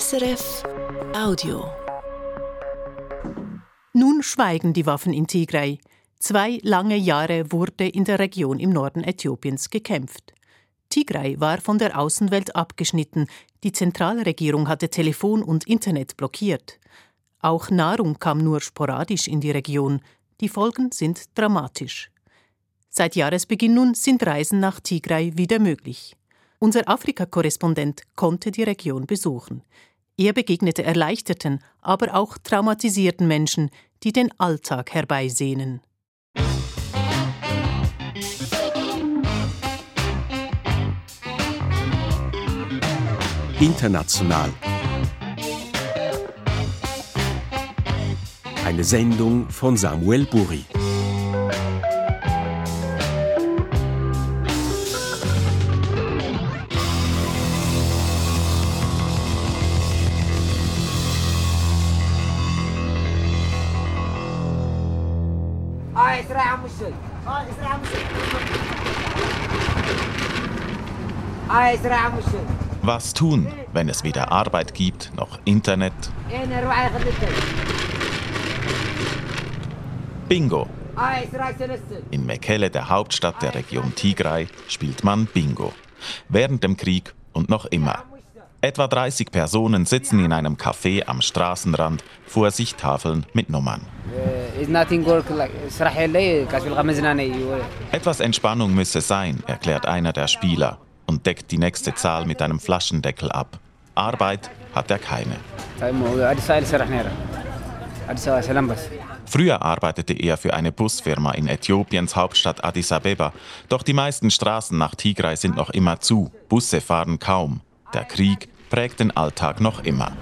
SRF Audio. Nun schweigen die Waffen in Tigray. Zwei lange Jahre wurde in der Region im Norden Äthiopiens gekämpft. Tigray war von der Außenwelt abgeschnitten, die Zentralregierung hatte Telefon und Internet blockiert. Auch Nahrung kam nur sporadisch in die Region, die Folgen sind dramatisch. Seit Jahresbeginn nun sind Reisen nach Tigray wieder möglich. Unser Afrika-Korrespondent konnte die Region besuchen. Er begegnete erleichterten, aber auch traumatisierten Menschen, die den Alltag herbeisehnen. International. Eine Sendung von Samuel Buri. Was tun, wenn es weder Arbeit gibt noch Internet? Bingo. In Mekelle, der Hauptstadt der Region Tigray, spielt man Bingo. Während dem Krieg und noch immer. Etwa 30 Personen sitzen in einem Café am Straßenrand, vor sich Tafeln mit Nummern. Etwas Entspannung müsse sein, erklärt einer der Spieler und deckt die nächste Zahl mit einem Flaschendeckel ab. Arbeit hat er keine. Früher arbeitete er für eine Busfirma in Äthiopiens Hauptstadt Addis Abeba. Doch die meisten Straßen nach Tigray sind noch immer zu. Busse fahren kaum. Der Krieg prägt den Alltag noch immer.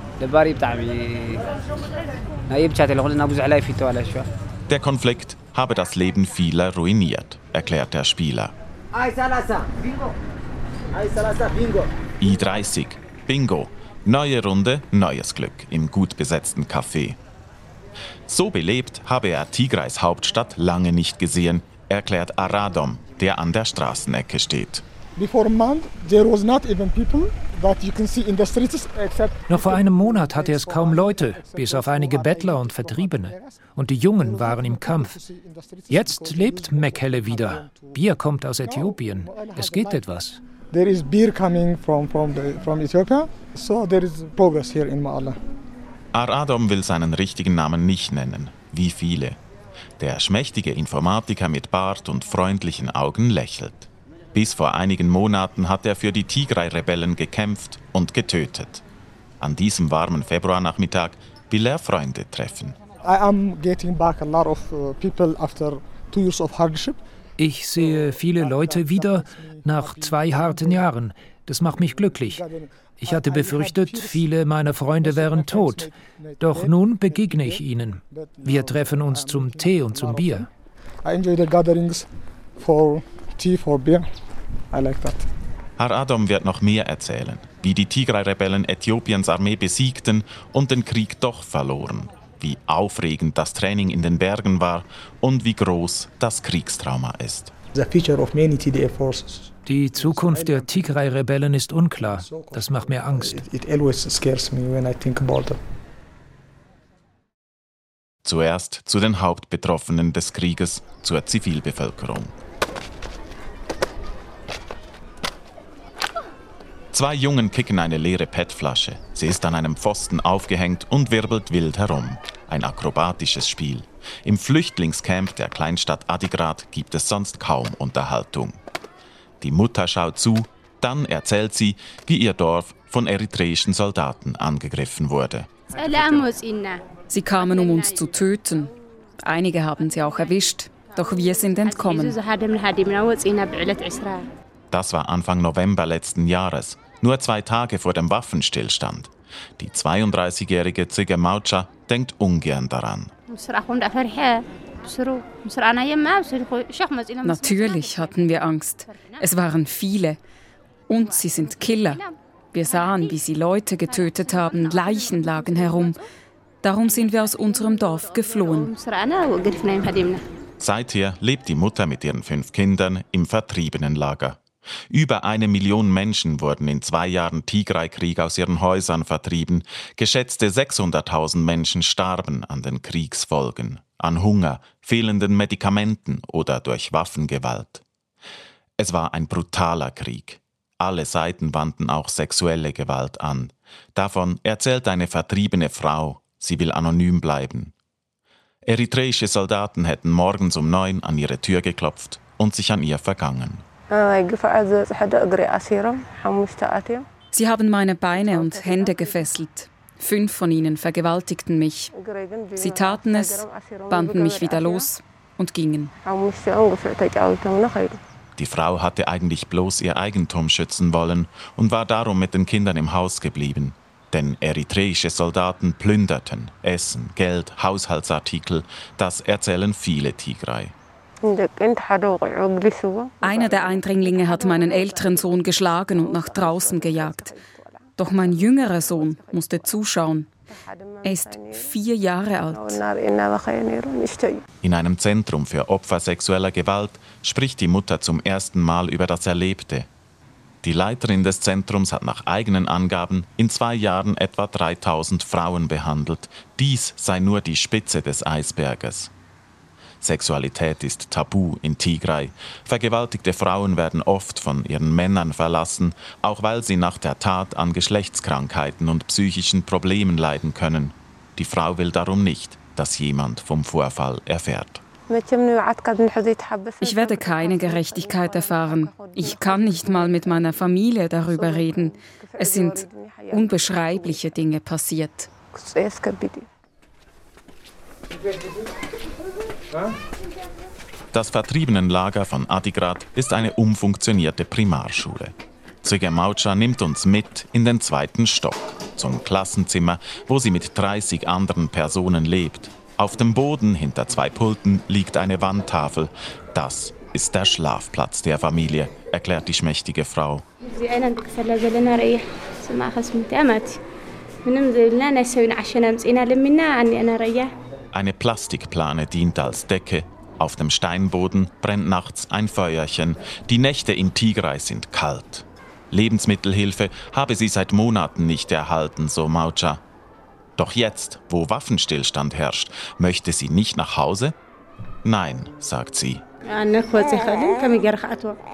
Der Konflikt habe das Leben vieler ruiniert, erklärt der Spieler. I30, Bingo. Neue Runde, neues Glück im gut besetzten Café. So belebt habe er Tigrays Hauptstadt lange nicht gesehen, erklärt Aradom, der an der Straßenecke steht. Noch vor einem Monat hatte es kaum Leute, bis auf einige Bettler und Vertriebene. Und die Jungen waren im Kampf. Jetzt lebt Mekhelle wieder. Bier kommt aus Äthiopien. Es geht etwas. There is beer coming from, from, the, from Ethiopia, so there is progress here in Maala. Aradom will seinen richtigen Namen nicht nennen, wie viele. Der schmächtige Informatiker mit Bart und freundlichen Augen lächelt. Bis vor einigen Monaten hat er für die Tigray-Rebellen gekämpft und getötet. An diesem warmen Februarnachmittag will er Freunde treffen. I am getting back a lot of uh, people after two years of hardship. Ich sehe viele Leute wieder nach zwei harten Jahren. Das macht mich glücklich. Ich hatte befürchtet, viele meiner Freunde wären tot. Doch nun begegne ich ihnen. Wir treffen uns zum Tee und zum Bier. I enjoy the gatherings for tea, for beer. I like that. Herr Adam wird noch mehr erzählen, wie die Tigray-Rebellen Äthiopiens Armee besiegten und den Krieg doch verloren wie aufregend das Training in den Bergen war und wie groß das Kriegstrauma ist. Die Zukunft der Tigray-Rebellen ist unklar. Das macht mir Angst. Zuerst zu den Hauptbetroffenen des Krieges, zur Zivilbevölkerung. Zwei Jungen kicken eine leere PET-Flasche. Sie ist an einem Pfosten aufgehängt und wirbelt wild herum. Ein akrobatisches Spiel. Im Flüchtlingscamp der Kleinstadt Adigrat gibt es sonst kaum Unterhaltung. Die Mutter schaut zu, dann erzählt sie, wie ihr Dorf von eritreischen Soldaten angegriffen wurde. Sie kamen, um uns zu töten. Einige haben sie auch erwischt, doch wir sind entkommen. Das war Anfang November letzten Jahres nur zwei Tage vor dem Waffenstillstand. Die 32-jährige Zige Maucha denkt ungern daran. Natürlich hatten wir Angst. Es waren viele. Und sie sind Killer. Wir sahen, wie sie Leute getötet haben, Leichen lagen herum. Darum sind wir aus unserem Dorf geflohen. Seither lebt die Mutter mit ihren fünf Kindern im Vertriebenenlager Über eine Million Menschen wurden in zwei Jahren Tigray-Krieg aus ihren Häusern vertrieben. Geschätzte 600.000 Menschen starben an den Kriegsfolgen, an Hunger, fehlenden Medikamenten oder durch Waffengewalt. Es war ein brutaler Krieg. Alle Seiten wandten auch sexuelle Gewalt an. Davon erzählt eine vertriebene Frau, sie will anonym bleiben. Eritreische Soldaten hätten morgens um neun an ihre Tür geklopft und sich an ihr vergangen. Sie haben meine Beine und Hände gefesselt. Fünf von ihnen vergewaltigten mich. Sie taten es, banden mich wieder los und gingen. Die Frau hatte eigentlich bloß ihr Eigentum schützen wollen und war darum mit den Kindern im Haus geblieben. Denn eritreische Soldaten plünderten Essen, Geld, Haushaltsartikel, das erzählen viele Tigray. Einer der Eindringlinge hat meinen älteren Sohn geschlagen und nach draußen gejagt. Doch mein jüngerer Sohn musste zuschauen. Er ist vier Jahre alt. In einem Zentrum für Opfer sexueller Gewalt spricht die Mutter zum ersten Mal über das Erlebte. Die Leiterin des Zentrums hat nach eigenen Angaben in zwei Jahren etwa 3000 Frauen behandelt. Dies sei nur die Spitze des Eisberges. Sexualität ist tabu in Tigray. Vergewaltigte Frauen werden oft von ihren Männern verlassen, auch weil sie nach der Tat an Geschlechtskrankheiten und psychischen Problemen leiden können. Die Frau will darum nicht, dass jemand vom Vorfall erfährt. Ich werde keine Gerechtigkeit erfahren. Ich kann nicht mal mit meiner Familie darüber reden. Es sind unbeschreibliche Dinge passiert. Das Vertriebenenlager von Adigrat ist eine umfunktionierte Primarschule. Züge Maucha nimmt uns mit in den zweiten Stock, zum Klassenzimmer, wo sie mit 30 anderen Personen lebt. Auf dem Boden hinter zwei Pulten liegt eine Wandtafel. Das ist der Schlafplatz der Familie, erklärt die schmächtige Frau. Eine Plastikplane dient als Decke. Auf dem Steinboden brennt nachts ein Feuerchen. Die Nächte in Tigray sind kalt. Lebensmittelhilfe habe sie seit Monaten nicht erhalten, so Maucha. Doch jetzt, wo Waffenstillstand herrscht, möchte sie nicht nach Hause? Nein, sagt sie.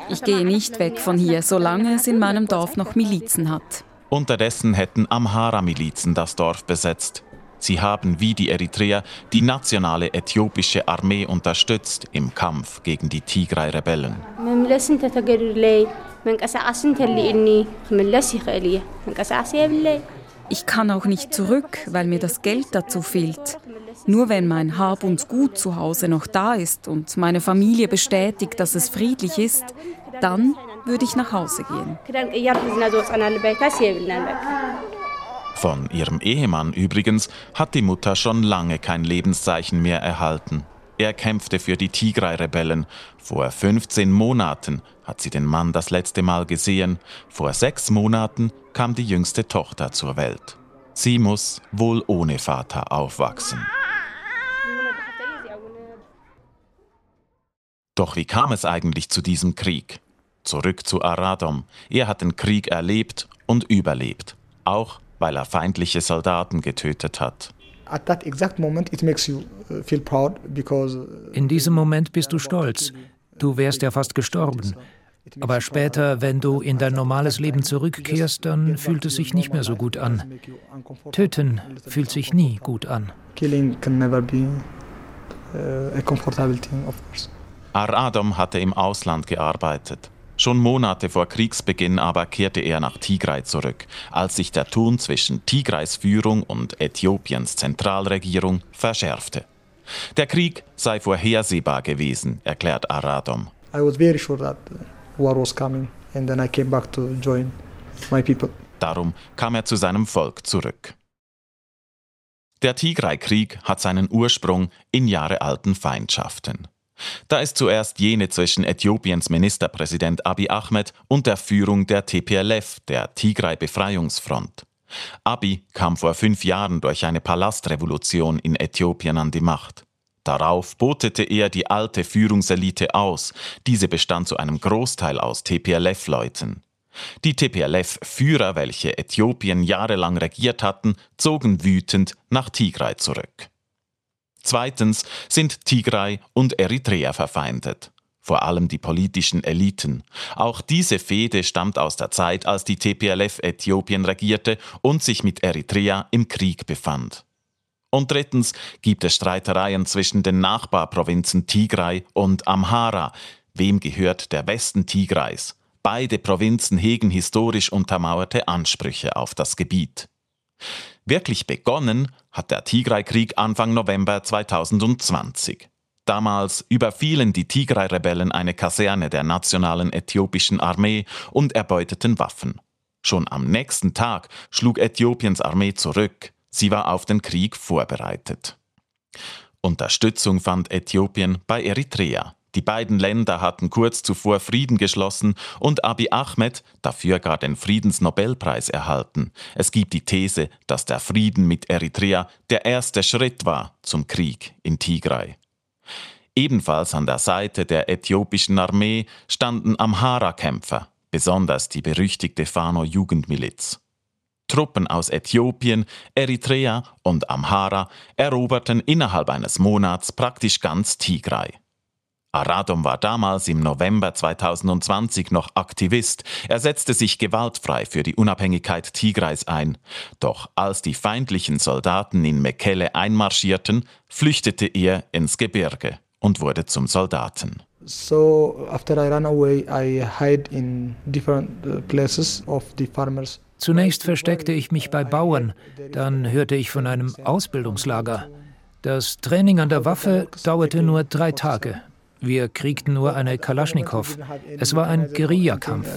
Ich gehe nicht weg von hier, solange es in meinem Dorf noch Milizen hat. Unterdessen hätten Amhara-Milizen das Dorf besetzt. Sie haben wie die Eritreer die nationale äthiopische Armee unterstützt im Kampf gegen die Tigray-Rebellen. Ich kann auch nicht zurück, weil mir das Geld dazu fehlt. Nur wenn mein Hab und Gut zu Hause noch da ist und meine Familie bestätigt, dass es friedlich ist, dann würde ich nach Hause gehen. Von ihrem Ehemann übrigens hat die Mutter schon lange kein Lebenszeichen mehr erhalten. Er kämpfte für die Tigray-Rebellen. Vor 15 Monaten hat sie den Mann das letzte Mal gesehen. Vor sechs Monaten kam die jüngste Tochter zur Welt. Sie muss wohl ohne Vater aufwachsen. Doch wie kam es eigentlich zu diesem Krieg? Zurück zu Aradom. Er hat den Krieg erlebt und überlebt. Auch weil er feindliche Soldaten getötet hat. Uh, uh, In diesem Moment bist du stolz. Du wärst ja fast gestorben. Aber später, wenn du in dein normales Leben zurückkehrst, dann fühlt es sich nicht mehr so gut an. Töten fühlt sich nie gut an. Ar-Adam hatte im Ausland gearbeitet. Schon Monate vor Kriegsbeginn aber kehrte er nach Tigray zurück, als sich der Ton zwischen Tigrays Führung und Äthiopiens Zentralregierung verschärfte. Der Krieg sei vorhersehbar gewesen, erklärt Aradom. I was very sure that war was coming and then I came back to join my people. Darum kam er zu seinem Volk zurück. Der Tigray-Krieg hat seinen Ursprung in jahrealten Feindschaften. Da ist zuerst jene zwischen Äthiopiens Ministerpräsident Abiy Ahmed und der Führung der TPLF, der Tigray-Befreiungsfront. Abiy kam vor fünf Jahren durch eine Palastrevolution in Äthiopien an die Macht. Darauf botete er die alte Führungselite aus. Diese bestand zu einem Großteil aus TPLF-Leuten. Die TPLF-Führer, welche Äthiopien jahrelang regiert hatten, zogen wütend nach Tigray zurück. Zweitens sind Tigray und Eritrea verfeindet. Vor allem die politischen Eliten. Auch diese Fehde stammt aus der Zeit, als die TPLF Äthiopien regierte und sich mit Eritrea im Krieg befand. Und drittens gibt es Streitereien zwischen den Nachbarprovinzen Tigray und Amhara. Wem gehört der Westen Tigrays? Beide Provinzen hegen historisch untermauerte Ansprüche auf das Gebiet. Wirklich begonnen hat der Tigray-Krieg Anfang November 2020. Damals überfielen die Tigray-Rebellen eine Kaserne der nationalen äthiopischen Armee und erbeuteten Waffen. Schon am nächsten Tag schlug Äthiopiens Armee zurück. Sie war auf den Krieg vorbereitet. Unterstützung fand Äthiopien bei Eritrea. Die beiden Länder hatten kurz zuvor Frieden geschlossen und Abiy Ahmed dafür gar den Friedensnobelpreis erhalten. Es gibt die These, dass der Frieden mit Eritrea der erste Schritt war zum Krieg in Tigray. Ebenfalls an der Seite der äthiopischen Armee standen Amhara-Kämpfer, besonders die berüchtigte Fano-Jugendmiliz. Truppen aus Äthiopien, Eritrea und Amhara eroberten innerhalb eines Monats praktisch ganz Tigray. Aradom war damals im November 2020 noch Aktivist. Er setzte sich gewaltfrei für die Unabhängigkeit Tigrais ein. Doch als die feindlichen Soldaten in Mekelle einmarschierten, flüchtete er ins Gebirge und wurde zum Soldaten. So after I ran away, I hide in different uh, places of the farmers. Zunächst versteckte ich mich bei Bauern, dann hörte ich von einem Ausbildungslager. Das Training an der Waffe dauerte nur drei Tage. Wir kriegten nur eine Kalaschnikow. Es war ein Guerillakampf.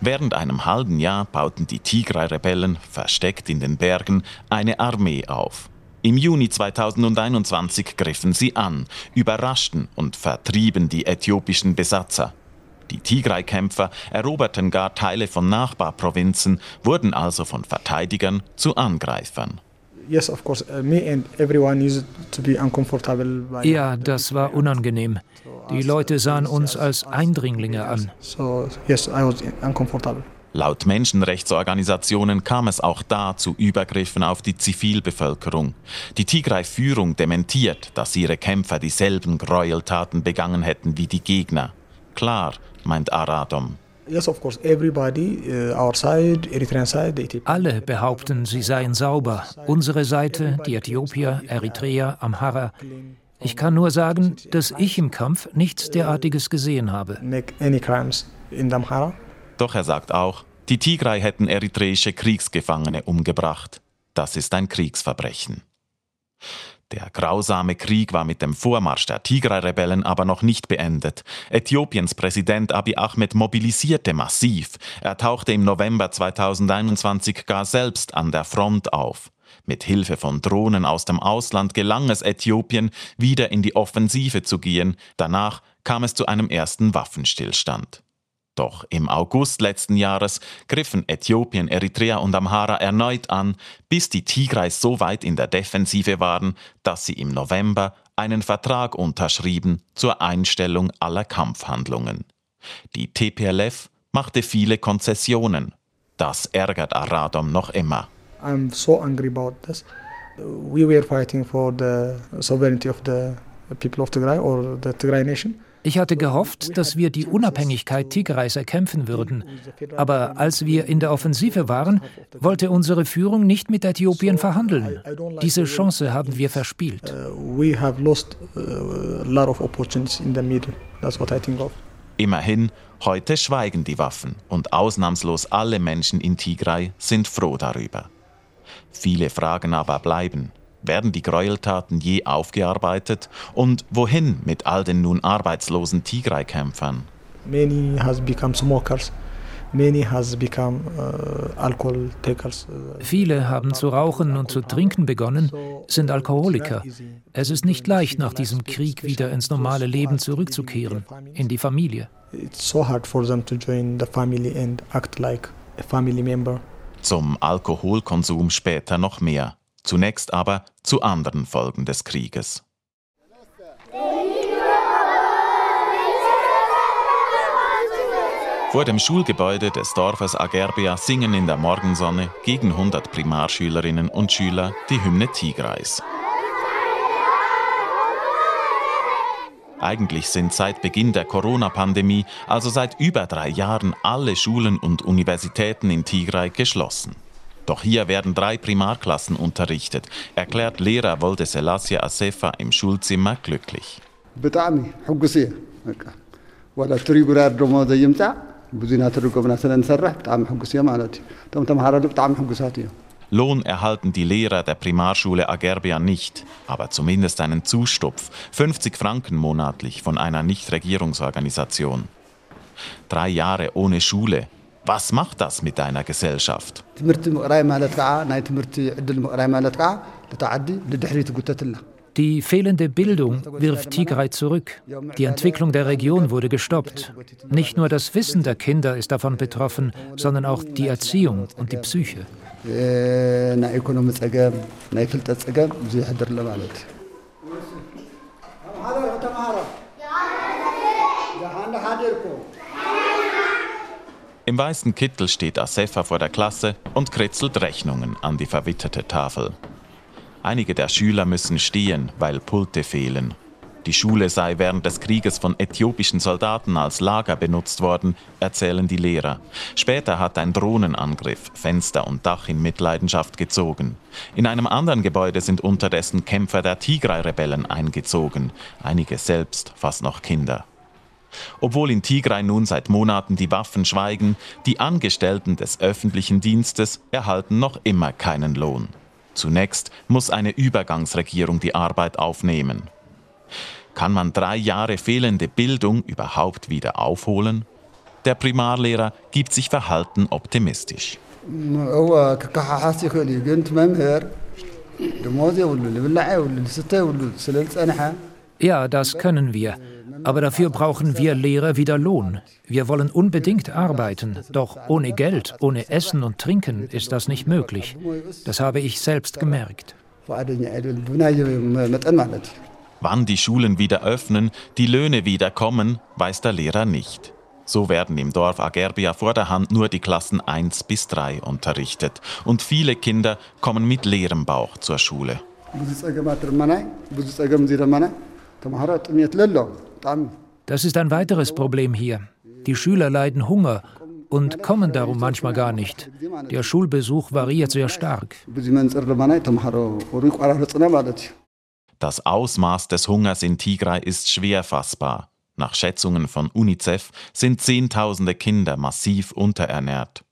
Während einem halben Jahr bauten die Tigray-Rebellen, versteckt in den Bergen, eine Armee auf. Im Juni 2021 griffen sie an, überraschten und vertrieben die äthiopischen Besatzer. Die Tigray-Kämpfer eroberten gar Teile von Nachbarprovinzen, wurden also von Verteidigern zu Angreifern. Uh, ja, das war unangenehm. Die Leute sahen uns als Eindringlinge an. Laut Menschenrechtsorganisationen kam es auch da zu Übergriffen auf die Zivilbevölkerung. Die Tigray-Führung dementiert, dass ihre Kämpfer dieselben Gräueltaten begangen hätten wie die Gegner. Klar, meint Aradom. Uh, Alle behaupten, sie seien sauber. Unsere Seite, die Äthiopier, Eritreer, Amhara. Ich kann nur sagen, dass ich im Kampf nichts derartiges gesehen habe. Doch er sagt auch, die Tigray hätten eritreische Kriegsgefangene umgebracht. Das ist ein Kriegsverbrechen. Der grausame Krieg war mit dem Vormarsch der Tigray-Rebellen aber noch nicht beendet. Äthiopiens Präsident Abiy Ahmed mobilisierte massiv. Er tauchte im November 2021 gar selbst an der Front auf. Mit Hilfe von Drohnen aus dem Ausland gelang es Äthiopien, wieder in die Offensive zu gehen. Danach kam es zu einem ersten Waffenstillstand. Doch im August letzten Jahres griffen Äthiopien, Eritrea und Amhara erneut an, bis die Tigreis so weit in der Defensive waren, dass sie im November einen Vertrag unterschrieben zur Einstellung aller Kampfhandlungen. Die TPLF machte viele Konzessionen. Das ärgert Aradom noch immer. I'm so angry about this. We were fighting for the sovereignty of the people of Tigray or the Tigray nation. Ich hatte gehofft, dass wir die Unabhängigkeit Tigrays erkämpfen würden. Aber als wir in der Offensive waren, wollte unsere Führung nicht mit Äthiopien verhandeln. Diese Chance haben wir verspielt. Uh, uh, Immerhin, heute schweigen die Waffen und ausnahmslos alle Menschen in Tigray sind froh darüber. Viele Fragen aber bleiben. Werden die Gräueltaten je aufgearbeitet? Und wohin mit all den nun arbeitslosen Tigray-Kämpfern? Many has become smokers. Uh, Viele haben zu rauchen und zu trinken begonnen, sind Alkoholiker. Es ist nicht leicht, nach diesem Krieg wieder ins normale Leben zurückzukehren, in die Familie. Zum Alkoholkonsum später noch mehr. Zunächst aber zu anderen Folgen des Krieges. Vor dem Schulgebäude des Dorfes Agerbia singen in der Morgensonne gegen 100 Primarschülerinnen und Schüler die Hymne Tigrais. Eigentlich sind seit Beginn der Corona-Pandemie, also seit über drei Jahren, alle Schulen und Universitäten in Tigray geschlossen. Doch hier werden drei Primarklassen unterrichtet, erklärt Lehrer Wolde Selassie Asefa im Schulzimmer glücklich. Lohn erhalten die Lehrer der Primarschule Agerbia nicht, aber zumindest einen Zustupf, 50 Franken monatlich von einer Nichtregierungsorganisation. Drei Jahre ohne Schule, was macht das mit deiner Gesellschaft? Die fehlende Bildung wirft Tigray zurück. Die Entwicklung der Region wurde gestoppt. Nicht nur das Wissen der Kinder ist davon betroffen, sondern auch die Erziehung und die Psyche. Im weißen Kittel steht Asefa vor der Klasse und kritzelt Rechnungen an die verwitterte Tafel. Einige der Schüler müssen stehen, weil Pulte fehlen. Die Schule sei während des Krieges von äthiopischen Soldaten als Lager benutzt worden, erzählen die Lehrer. Später hat ein Drohnenangriff Fenster und Dach in Mitleidenschaft gezogen. In einem anderen Gebäude sind unterdessen Kämpfer der Tigray-Rebellen eingezogen, einige selbst fast noch Kinder. Obwohl in Tigray nun seit Monaten die Waffen schweigen, die Angestellten des öffentlichen Dienstes erhalten noch immer keinen Lohn. Zunächst muss eine Übergangsregierung die Arbeit aufnehmen. Kann man drei Jahre fehlende Bildung überhaupt wieder aufholen? Der Primarlehrer gibt sich verhalten optimistisch. Ja, das können wir. Aber dafür brauchen wir Lehrer wieder Lohn. Wir wollen unbedingt arbeiten, doch ohne Geld, ohne Essen und Trinken ist das nicht möglich. Das habe ich selbst gemerkt. Wann die Schulen wieder öffnen, die Löhne wieder kommen, weiß der Lehrer nicht. So werden im Dorf Agerbia vor der Hand nur die Klassen 1 bis 3 unterrichtet. Und viele Kinder kommen mit leerem Bauch zur Schule. Das ist ein weiteres Problem hier. Die Schüler leiden Hunger und kommen darum manchmal gar nicht. Der Schulbesuch variiert sehr stark. Das Ausmaß des Hungers in Tigray ist schwer fassbar. Nach Schätzungen von UNICEF sind Zehntausende Kinder massiv unterernährt.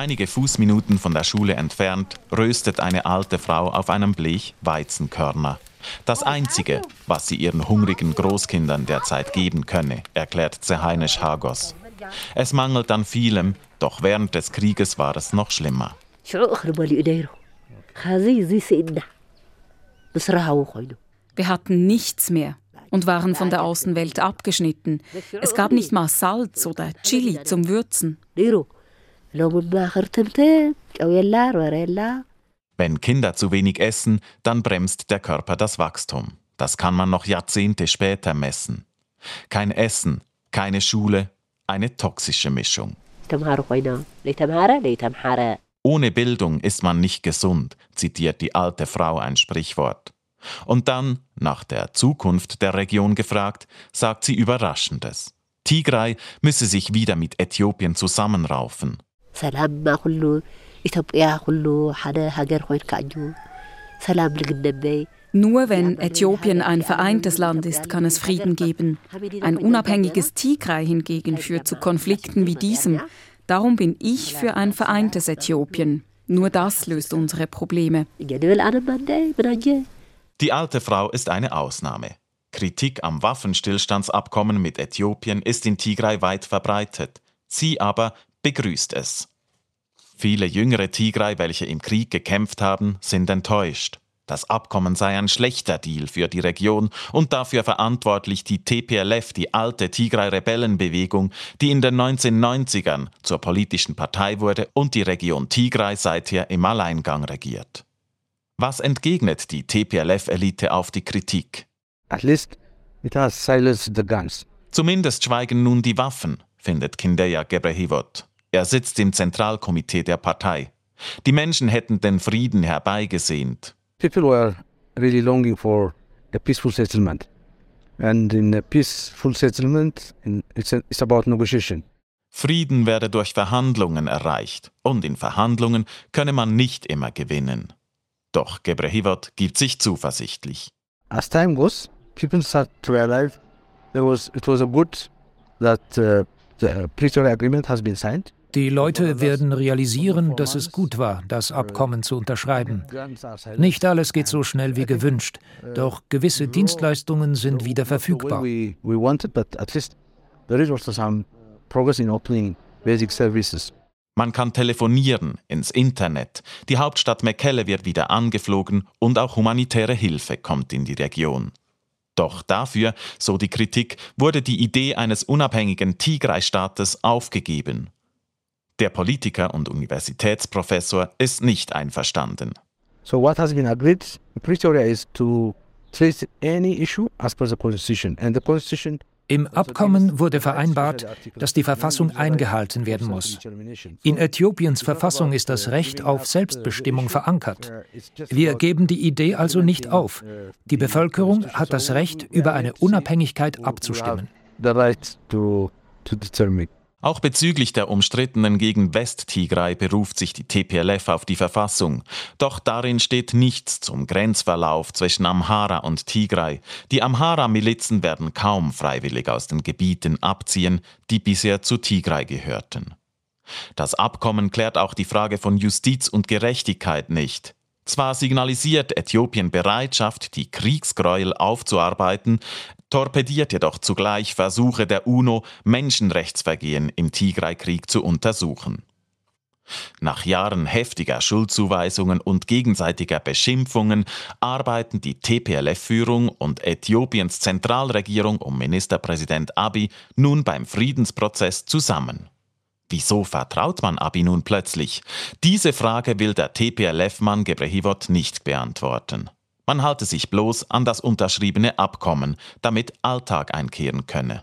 Einige Fußminuten von der Schule entfernt röstet eine alte Frau auf einem Blech Weizenkörner. Das Einzige, was sie ihren hungrigen Großkindern derzeit geben könne, erklärt Zeheinisch Hagos. Es mangelt an vielem, doch während des Krieges war es noch schlimmer. Wir hatten nichts mehr und waren von der Außenwelt abgeschnitten. Es gab nicht mal Salz oder Chili zum Würzen. Wenn Kinder zu wenig essen, dann bremst der Körper das Wachstum. Das kann man noch Jahrzehnte später messen. Kein Essen, keine Schule, eine toxische Mischung. Ohne Bildung ist man nicht gesund, zitiert die alte Frau ein Sprichwort. Und dann, nach der Zukunft der Region gefragt, sagt sie Überraschendes. Tigray müsse sich wieder mit Äthiopien zusammenraufen. ሰላምማ ኩሉ ኢትዮጵያ ኩሉ ሓደ ሃገር ኮይንካ እዩ ሰላም ልግነበይ Nur wenn Äthiopien ein vereintes Land ist, kann es Frieden geben. Ein unabhängiges Tigray hingegen führt zu Konflikten wie diesem. Darum bin ich für ein vereintes Äthiopien. Nur das löst unsere Probleme. Die alte Frau ist eine Ausnahme. Kritik am Waffenstillstandsabkommen mit Äthiopien ist in Tigray weit verbreitet. Sie aber begrüßt es. Viele jüngere Tigray, welche im Krieg gekämpft haben, sind enttäuscht. Das Abkommen sei ein schlechter Deal für die Region und dafür verantwortlich die TPLF, die alte Tigray-Rebellenbewegung, die in den 1990ern zur politischen Partei wurde und die Region Tigray seither im Alleingang regiert. Was entgegnet die TPLF-Elite auf die Kritik? At least it has silenced the guns. Zumindest schweigen nun die Waffen, findet Kindeya Gebrehivot. Er sitzt im Zentralkomitee der Partei. Die Menschen hätten den Frieden herbeigesehnt. People were really longing for a peaceful settlement. And in a peaceful settlement, it's, a, it's about negotiation. Frieden werde durch Verhandlungen erreicht, und in Verhandlungen könne man nicht immer gewinnen. Doch Gebrehivot gibt sich zuversichtlich. As time goes, people start to realize there was, it was a good that uh, the Pretoria Agreement has been signed. Die Leute werden realisieren, dass es gut war, das Abkommen zu unterschreiben. Nicht alles geht so schnell wie gewünscht, doch gewisse Dienstleistungen sind wieder verfügbar. Man kann telefonieren, ins Internet. Die Hauptstadt Mekelle wird wieder angeflogen und auch humanitäre Hilfe kommt in die Region. Doch dafür, so die Kritik, wurde die Idee eines unabhängigen Tigray-Staates aufgegeben. Der Politiker und Universitätsprofessor ist nicht einverstanden. So what has been agreed in Pretoria is to treat any issue as per the constitution and the constitution im Abkommen wurde vereinbart, dass die Verfassung eingehalten werden muss. In Äthiopiens Verfassung ist das Recht auf Selbstbestimmung verankert. Wir geben die Idee also nicht auf. Die Bevölkerung hat das Recht, über eine Unabhängigkeit abzustimmen. Auch bezüglich der umstrittenen Gegend West-Tigray beruft sich die TPLF auf die Verfassung. Doch darin steht nichts zum Grenzverlauf zwischen Amhara und Tigray. Die Amhara-Milizen werden kaum freiwillig aus den Gebieten abziehen, die bisher zu Tigray gehörten. Das Abkommen klärt auch die Frage von Justiz und Gerechtigkeit nicht. Zwar signalisiert Äthiopien Bereitschaft, die Kriegsgräuel aufzuarbeiten, torpediert jedoch zugleich Versuche der UNO, Menschenrechtsvergehen im Tigray-Krieg zu untersuchen. Nach Jahren heftiger Schuldzuweisungen und gegenseitiger Beschimpfungen arbeiten die TPLF-Führung und Äthiopiens Zentralregierung um Ministerpräsident Abiy nun beim Friedensprozess zusammen. Wieso vertraut man Abi nun plötzlich? Diese Frage will der TPLF-Mann Gebrehivot nicht beantworten. Man halte sich bloß an das unterschriebene Abkommen, damit Alltag einkehren könne.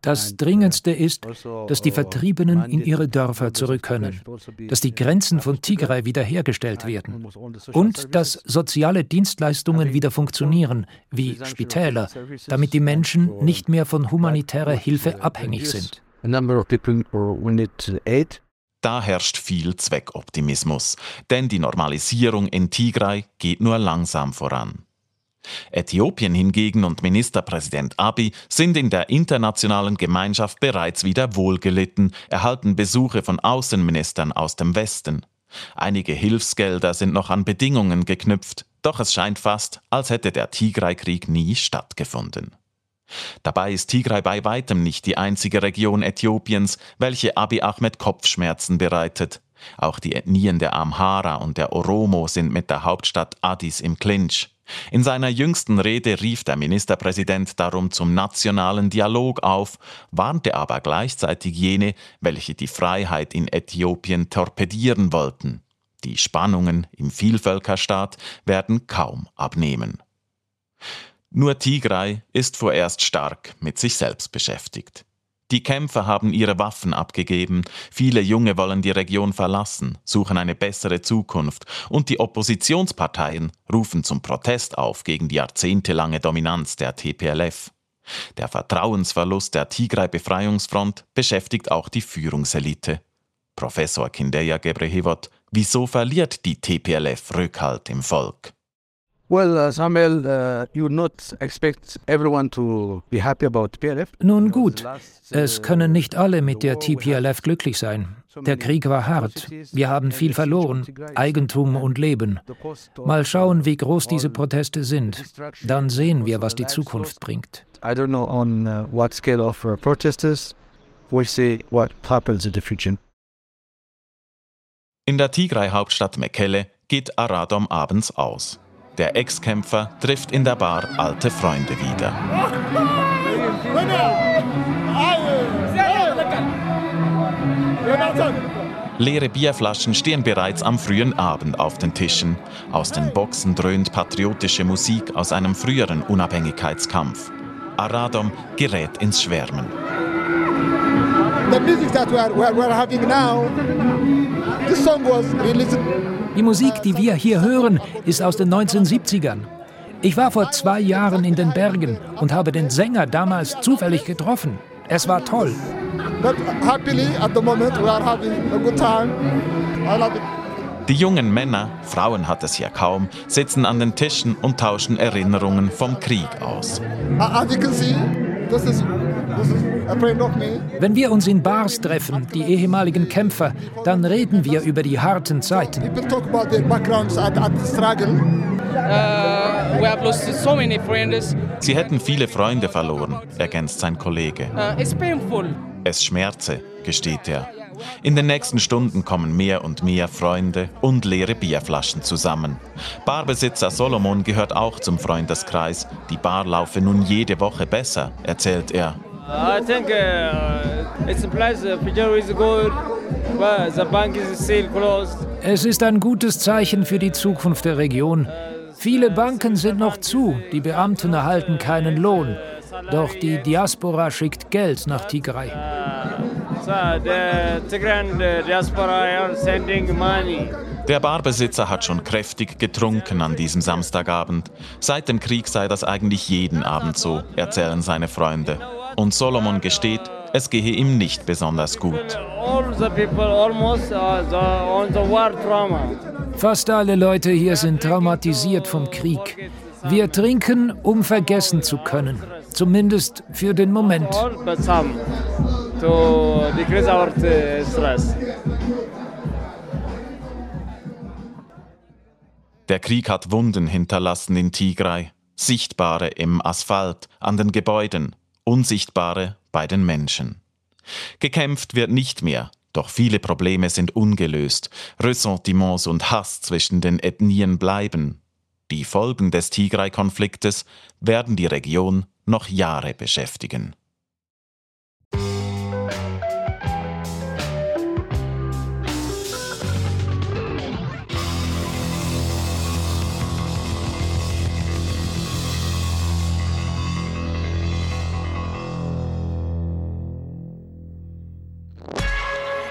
Das Dringendste ist, dass die Vertriebenen in ihre Dörfer zurück können, dass die Grenzen von Tigray wiederhergestellt werden und dass soziale Dienstleistungen wieder funktionieren, wie Spitäler, damit die Menschen nicht mehr von humanitärer Hilfe abhängig sind. Da herrscht viel Zweckoptimismus, denn die Normalisierung in Tigray geht nur langsam voran. Äthiopien hingegen und Ministerpräsident Abiy sind in der internationalen Gemeinschaft bereits wieder wohlgelitten, erhalten Besuche von Außenministern aus dem Westen. Einige Hilfsgelder sind noch an Bedingungen geknüpft, doch es scheint fast, als hätte der Tigray-Krieg nie stattgefunden. Dabei ist Tigray bei weitem nicht die einzige Region Äthiopiens, welche Abiy Ahmed Kopfschmerzen bereitet. Auch die Ethnien der Amhara und der Oromo sind mit der Hauptstadt Addis im Clinch. In seiner jüngsten Rede rief der Ministerpräsident darum zum nationalen Dialog auf, warnte aber gleichzeitig jene, welche die Freiheit in Äthiopien torpedieren wollten. Die Spannungen im Vielvölkerstaat werden kaum abnehmen. Nur Tigray ist vorerst stark mit sich selbst beschäftigt. Die Kämpfer haben ihre Waffen abgegeben, viele Junge wollen die Region verlassen, suchen eine bessere Zukunft und die Oppositionsparteien rufen zum Protest auf gegen die jahrzehntelange Dominanz der TPLF. Der Vertrauensverlust der Tigray-Befreiungsfront beschäftigt auch die Führungselite. Professor Kindeya Gebrehivot, wieso verliert die TPLF Rückhalt im Volk? Nun gut, es können nicht alle mit der TPLF glücklich sein. Der Krieg war hart. Wir haben viel verloren, Eigentum und Leben. Mal schauen, wie groß diese Proteste sind. Dann sehen wir, was die Zukunft bringt. I don't know on uh, what scale of uh, protesters. We'll see what happens in the future. In der Tigray-Hauptstadt Mekelle geht Aradom abends aus. Der Ex-Kämpfer trifft in der Bar alte Freunde wieder. Leere Bierflaschen stehen bereits am frühen Abend auf den Tischen. Aus den Boxen dröhnt patriotische Musik aus einem früheren Unabhängigkeitskampf. Aradom gerät ins Schwärmen. The music that we are, we are having now, this song was released Die Musik, die wir hier hören, ist aus den 1970ern. Ich war vor zwei Jahren in den Bergen und habe den Sänger damals zufällig getroffen. Es war toll. But happily at the moment we are having a good time. I love it. Die jungen Männer, Frauen hat es hier kaum, sitzen an den Tischen und tauschen Erinnerungen vom Krieg aus. As you can see, this is, Wenn wir uns in Bars treffen, die ehemaligen Kämpfer, dann reden wir über die harten Zeiten. People talk about their backgrounds and, and the struggle. Uh, we have lost so many friends. Sie hätten viele Freunde verloren, ergänzt sein Kollege. Uh, it's painful. Es schmerze, gesteht er. In den nächsten Stunden kommen mehr und mehr Freunde und leere Bierflaschen zusammen. Barbesitzer Solomon gehört auch zum Freundeskreis. Die Bar laufe nun jede Woche besser, erzählt er. I think uh, it's a place. The future is good, but the bank is still closed. Es ist ein gutes Zeichen für die Zukunft der Region. Viele Banken sind noch zu, die Beamten erhalten keinen Lohn. Doch die Diaspora schickt Geld nach Tigray. Sending money. Der Barbesitzer hat schon kräftig getrunken an diesem Samstagabend. Seit dem Krieg sei das eigentlich jeden Abend so, erzählen seine Freunde. Und Solomon gesteht, es gehe ihm nicht besonders gut. Trauma. Fast alle Leute hier sind traumatisiert vom Krieg. Wir trinken, um vergessen zu können. Zumindest für den Moment. Uh, stress. Der Krieg hat Wunden hinterlassen in Tigray, sichtbare im Asphalt, an den Gebäuden, unsichtbare bei den Menschen. Gekämpft wird nicht mehr, doch viele Probleme sind ungelöst, Ressentiments und Hass zwischen den Ethnien bleiben. Die Folgen des Tigray-Konfliktes werden die Region noch Jahre beschäftigen.